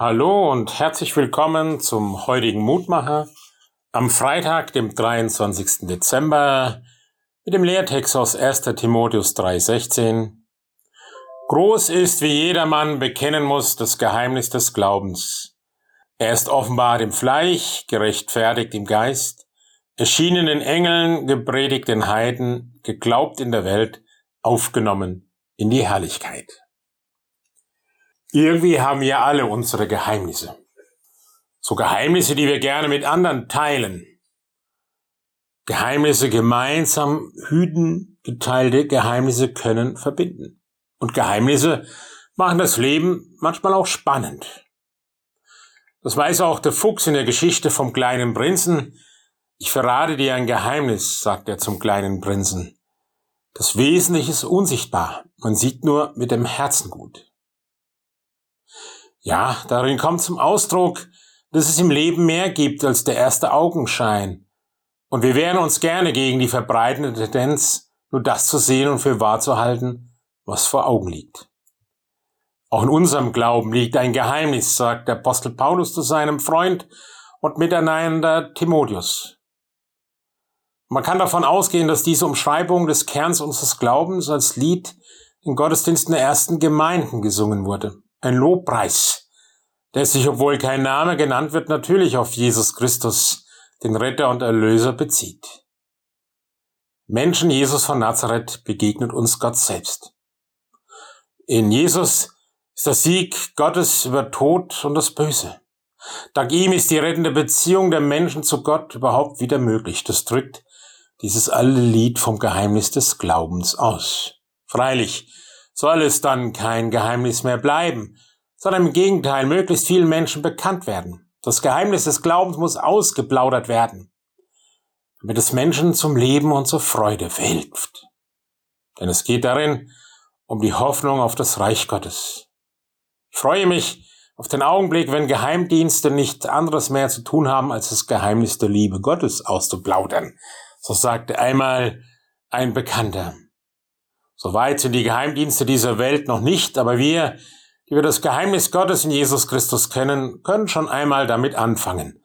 Hallo und herzlich willkommen zum heutigen Mutmacher am Freitag, dem 23. Dezember mit dem Lehrtext aus 1. Timotheus 3:16. Groß ist, wie jedermann bekennen muss, das Geheimnis des Glaubens. Er ist offenbar im Fleisch, gerechtfertigt im Geist, erschienen den Engeln, gepredigt den Heiden, geglaubt in der Welt, aufgenommen in die Herrlichkeit. Irgendwie haben wir alle unsere Geheimnisse. So Geheimnisse, die wir gerne mit anderen teilen. Geheimnisse gemeinsam hüten, geteilte Geheimnisse können verbinden. Und Geheimnisse machen das Leben manchmal auch spannend. Das weiß auch der Fuchs in der Geschichte vom kleinen Prinzen. Ich verrate dir ein Geheimnis, sagt er zum kleinen Prinzen. Das Wesentliche ist unsichtbar. Man sieht nur mit dem Herzen gut. Ja, darin kommt zum Ausdruck, dass es im Leben mehr gibt als der erste Augenschein. Und wir wehren uns gerne gegen die verbreitende Tendenz, nur das zu sehen und für wahr zu halten, was vor Augen liegt. Auch in unserem Glauben liegt ein Geheimnis, sagt der Apostel Paulus zu seinem Freund und miteinander Timotheus. Man kann davon ausgehen, dass diese Umschreibung des Kerns unseres Glaubens als Lied in Gottesdiensten der ersten Gemeinden gesungen wurde ein Lobpreis, der sich, obwohl kein Name genannt wird, natürlich auf Jesus Christus, den Retter und Erlöser, bezieht. Menschen Jesus von Nazareth begegnet uns Gott selbst. In Jesus ist der Sieg Gottes über Tod und das Böse. Dank ihm ist die rettende Beziehung der Menschen zu Gott überhaupt wieder möglich. Das drückt dieses alte Lied vom Geheimnis des Glaubens aus. Freilich, soll es dann kein Geheimnis mehr bleiben, sondern im Gegenteil möglichst vielen Menschen bekannt werden. Das Geheimnis des Glaubens muss ausgeplaudert werden, damit es Menschen zum Leben und zur Freude verhilft. Denn es geht darin um die Hoffnung auf das Reich Gottes. Ich freue mich auf den Augenblick, wenn Geheimdienste nicht anderes mehr zu tun haben, als das Geheimnis der Liebe Gottes auszuplaudern. So sagte einmal ein Bekannter. Soweit sind die Geheimdienste dieser Welt noch nicht, aber wir, die wir das Geheimnis Gottes in Jesus Christus kennen, können schon einmal damit anfangen.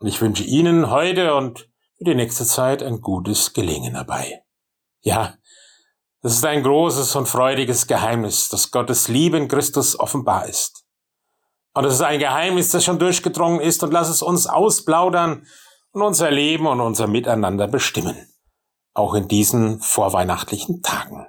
Und ich wünsche Ihnen heute und für die nächste Zeit ein gutes Gelingen dabei. Ja, es ist ein großes und freudiges Geheimnis, dass Gottes Liebe in Christus offenbar ist. Und es ist ein Geheimnis, das schon durchgedrungen ist und lass es uns ausplaudern und unser Leben und unser Miteinander bestimmen. Auch in diesen vorweihnachtlichen Tagen.